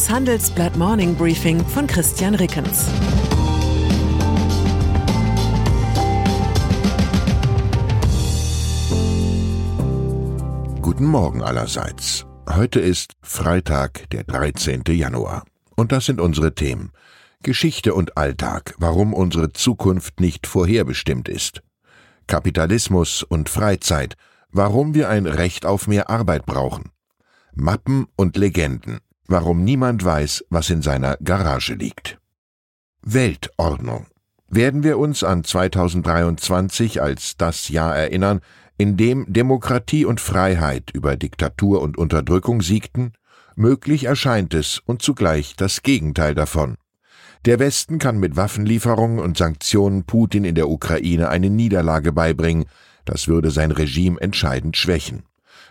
Das Handelsblatt Morning Briefing von Christian Rickens. Guten Morgen allerseits. Heute ist Freitag, der 13. Januar. Und das sind unsere Themen. Geschichte und Alltag, warum unsere Zukunft nicht vorherbestimmt ist. Kapitalismus und Freizeit, warum wir ein Recht auf mehr Arbeit brauchen. Mappen und Legenden, warum niemand weiß, was in seiner Garage liegt. Weltordnung. Werden wir uns an 2023 als das Jahr erinnern, in dem Demokratie und Freiheit über Diktatur und Unterdrückung siegten? Möglich erscheint es und zugleich das Gegenteil davon. Der Westen kann mit Waffenlieferungen und Sanktionen Putin in der Ukraine eine Niederlage beibringen, das würde sein Regime entscheidend schwächen.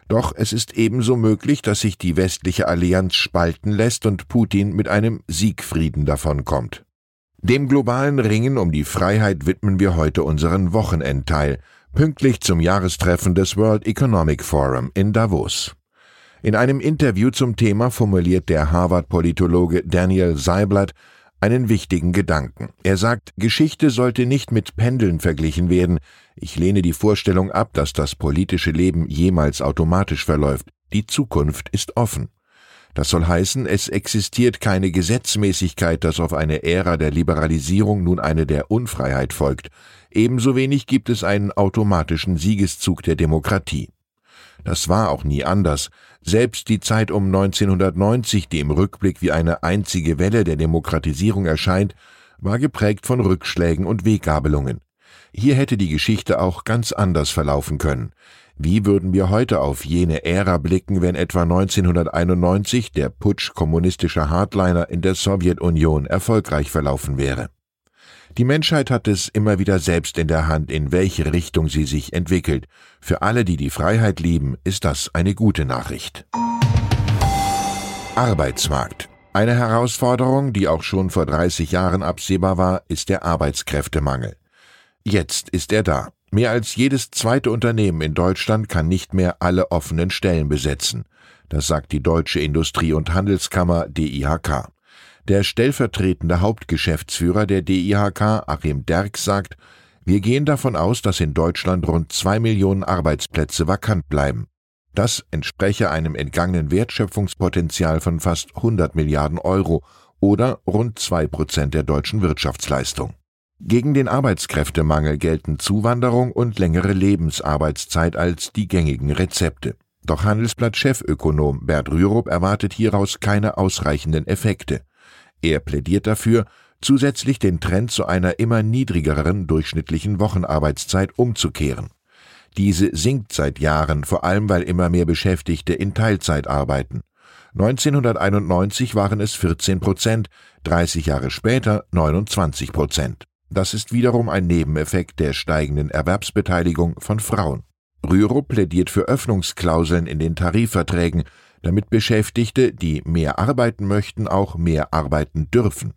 Doch es ist ebenso möglich, dass sich die westliche Allianz spalten lässt und Putin mit einem Siegfrieden davonkommt. Dem globalen Ringen um die Freiheit widmen wir heute unseren Wochenendteil, pünktlich zum Jahrestreffen des World Economic Forum in Davos. In einem Interview zum Thema formuliert der Harvard-Politologe Daniel Seiblatt einen wichtigen Gedanken. Er sagt, Geschichte sollte nicht mit Pendeln verglichen werden. Ich lehne die Vorstellung ab, dass das politische Leben jemals automatisch verläuft. Die Zukunft ist offen. Das soll heißen, es existiert keine Gesetzmäßigkeit, dass auf eine Ära der Liberalisierung nun eine der Unfreiheit folgt. Ebenso wenig gibt es einen automatischen Siegeszug der Demokratie. Das war auch nie anders. Selbst die Zeit um 1990, die im Rückblick wie eine einzige Welle der Demokratisierung erscheint, war geprägt von Rückschlägen und Weggabelungen. Hier hätte die Geschichte auch ganz anders verlaufen können. Wie würden wir heute auf jene Ära blicken, wenn etwa 1991 der Putsch kommunistischer Hardliner in der Sowjetunion erfolgreich verlaufen wäre? Die Menschheit hat es immer wieder selbst in der Hand, in welche Richtung sie sich entwickelt. Für alle, die die Freiheit lieben, ist das eine gute Nachricht. Arbeitsmarkt. Eine Herausforderung, die auch schon vor 30 Jahren absehbar war, ist der Arbeitskräftemangel. Jetzt ist er da. Mehr als jedes zweite Unternehmen in Deutschland kann nicht mehr alle offenen Stellen besetzen. Das sagt die Deutsche Industrie- und Handelskammer DIHK. Der stellvertretende Hauptgeschäftsführer der DIHK, Achim Derk, sagt, wir gehen davon aus, dass in Deutschland rund zwei Millionen Arbeitsplätze vakant bleiben. Das entspreche einem entgangenen Wertschöpfungspotenzial von fast 100 Milliarden Euro oder rund zwei Prozent der deutschen Wirtschaftsleistung. Gegen den Arbeitskräftemangel gelten Zuwanderung und längere Lebensarbeitszeit als die gängigen Rezepte. Doch Handelsblatt-Chefökonom Bert Rürup erwartet hieraus keine ausreichenden Effekte. Er plädiert dafür, zusätzlich den Trend zu einer immer niedrigeren durchschnittlichen Wochenarbeitszeit umzukehren. Diese sinkt seit Jahren, vor allem weil immer mehr Beschäftigte in Teilzeit arbeiten. 1991 waren es 14 Prozent, 30 Jahre später 29 Prozent. Das ist wiederum ein Nebeneffekt der steigenden Erwerbsbeteiligung von Frauen. Rürup plädiert für Öffnungsklauseln in den Tarifverträgen, damit Beschäftigte, die mehr arbeiten möchten, auch mehr arbeiten dürfen.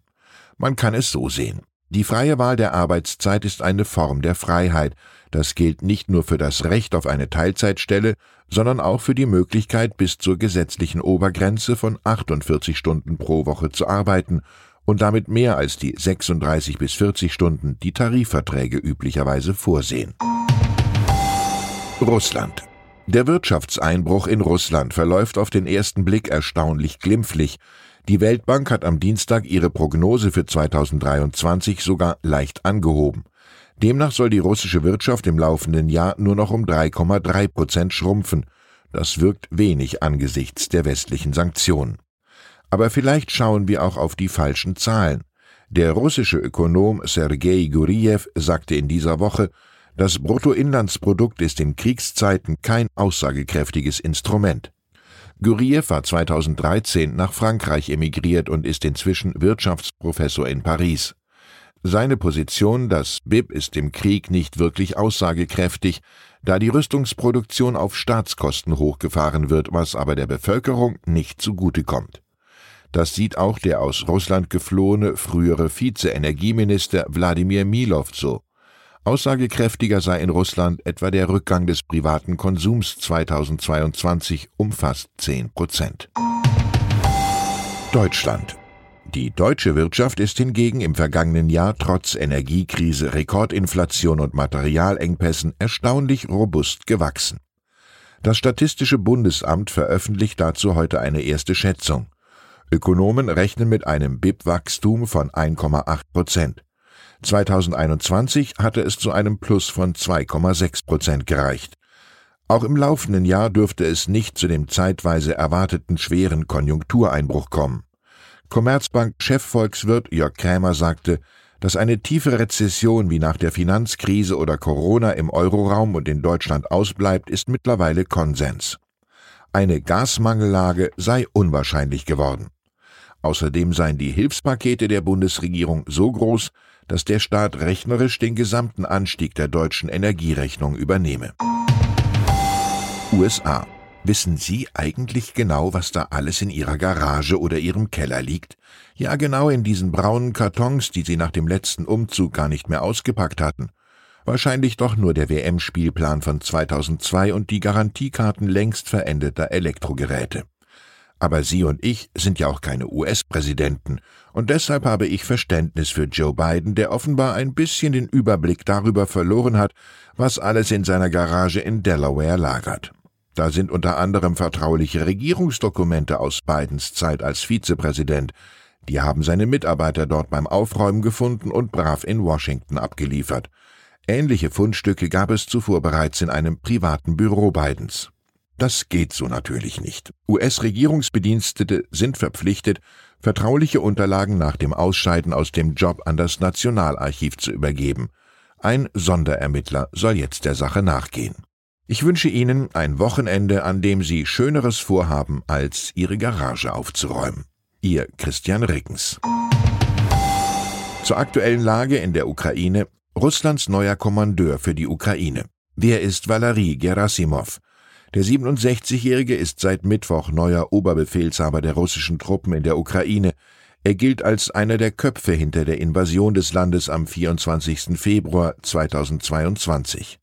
Man kann es so sehen. Die freie Wahl der Arbeitszeit ist eine Form der Freiheit. Das gilt nicht nur für das Recht auf eine Teilzeitstelle, sondern auch für die Möglichkeit, bis zur gesetzlichen Obergrenze von 48 Stunden pro Woche zu arbeiten und damit mehr als die 36 bis 40 Stunden, die Tarifverträge üblicherweise vorsehen. Russland der Wirtschaftseinbruch in Russland verläuft auf den ersten Blick erstaunlich glimpflich. Die Weltbank hat am Dienstag ihre Prognose für 2023 sogar leicht angehoben. Demnach soll die russische Wirtschaft im laufenden Jahr nur noch um 3,3 Prozent schrumpfen. Das wirkt wenig angesichts der westlichen Sanktionen. Aber vielleicht schauen wir auch auf die falschen Zahlen. Der russische Ökonom Sergei Guriev sagte in dieser Woche, das Bruttoinlandsprodukt ist in Kriegszeiten kein aussagekräftiges Instrument. Guriev war 2013 nach Frankreich emigriert und ist inzwischen Wirtschaftsprofessor in Paris. Seine Position, das BIP ist im Krieg nicht wirklich aussagekräftig, da die Rüstungsproduktion auf Staatskosten hochgefahren wird, was aber der Bevölkerung nicht zugutekommt. Das sieht auch der aus Russland geflohene frühere Vize-Energieminister Wladimir Milov so. Aussagekräftiger sei in Russland etwa der Rückgang des privaten Konsums 2022 um fast 10 Prozent. Deutschland. Die deutsche Wirtschaft ist hingegen im vergangenen Jahr trotz Energiekrise, Rekordinflation und Materialengpässen erstaunlich robust gewachsen. Das Statistische Bundesamt veröffentlicht dazu heute eine erste Schätzung. Ökonomen rechnen mit einem BIP-Wachstum von 1,8 Prozent. 2021 hatte es zu einem Plus von 2,6 Prozent gereicht. Auch im laufenden Jahr dürfte es nicht zu dem zeitweise erwarteten schweren Konjunktureinbruch kommen. Commerzbank-Chefvolkswirt Jörg Krämer sagte, dass eine tiefe Rezession wie nach der Finanzkrise oder Corona im Euroraum und in Deutschland ausbleibt, ist mittlerweile Konsens. Eine Gasmangellage sei unwahrscheinlich geworden. Außerdem seien die Hilfspakete der Bundesregierung so groß, dass der Staat rechnerisch den gesamten Anstieg der deutschen Energierechnung übernehme. USA. Wissen Sie eigentlich genau, was da alles in Ihrer Garage oder Ihrem Keller liegt? Ja, genau in diesen braunen Kartons, die Sie nach dem letzten Umzug gar nicht mehr ausgepackt hatten. Wahrscheinlich doch nur der WM-Spielplan von 2002 und die Garantiekarten längst verendeter Elektrogeräte. Aber Sie und ich sind ja auch keine US-Präsidenten, und deshalb habe ich Verständnis für Joe Biden, der offenbar ein bisschen den Überblick darüber verloren hat, was alles in seiner Garage in Delaware lagert. Da sind unter anderem vertrauliche Regierungsdokumente aus Bidens Zeit als Vizepräsident. Die haben seine Mitarbeiter dort beim Aufräumen gefunden und brav in Washington abgeliefert. Ähnliche Fundstücke gab es zuvor bereits in einem privaten Büro Bidens. Das geht so natürlich nicht. US-Regierungsbedienstete sind verpflichtet, vertrauliche Unterlagen nach dem Ausscheiden aus dem Job an das Nationalarchiv zu übergeben. Ein Sonderermittler soll jetzt der Sache nachgehen. Ich wünsche Ihnen ein Wochenende, an dem Sie Schöneres vorhaben, als Ihre Garage aufzuräumen. Ihr Christian Rickens. Zur aktuellen Lage in der Ukraine. Russlands neuer Kommandeur für die Ukraine. Wer ist Valery Gerasimov? Der 67-Jährige ist seit Mittwoch neuer Oberbefehlshaber der russischen Truppen in der Ukraine. Er gilt als einer der Köpfe hinter der Invasion des Landes am 24. Februar 2022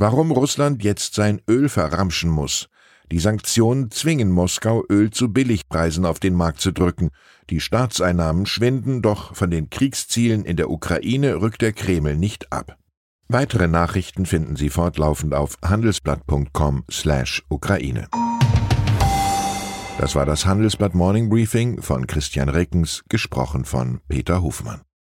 warum Russland jetzt sein Öl verramschen muss. Die Sanktionen zwingen Moskau, Öl zu Billigpreisen auf den Markt zu drücken. Die Staatseinnahmen schwinden, doch von den Kriegszielen in der Ukraine rückt der Kreml nicht ab. Weitere Nachrichten finden Sie fortlaufend auf handelsblatt.com/Ukraine. Das war das Handelsblatt Morning Briefing von Christian Reckens, gesprochen von Peter Hofmann.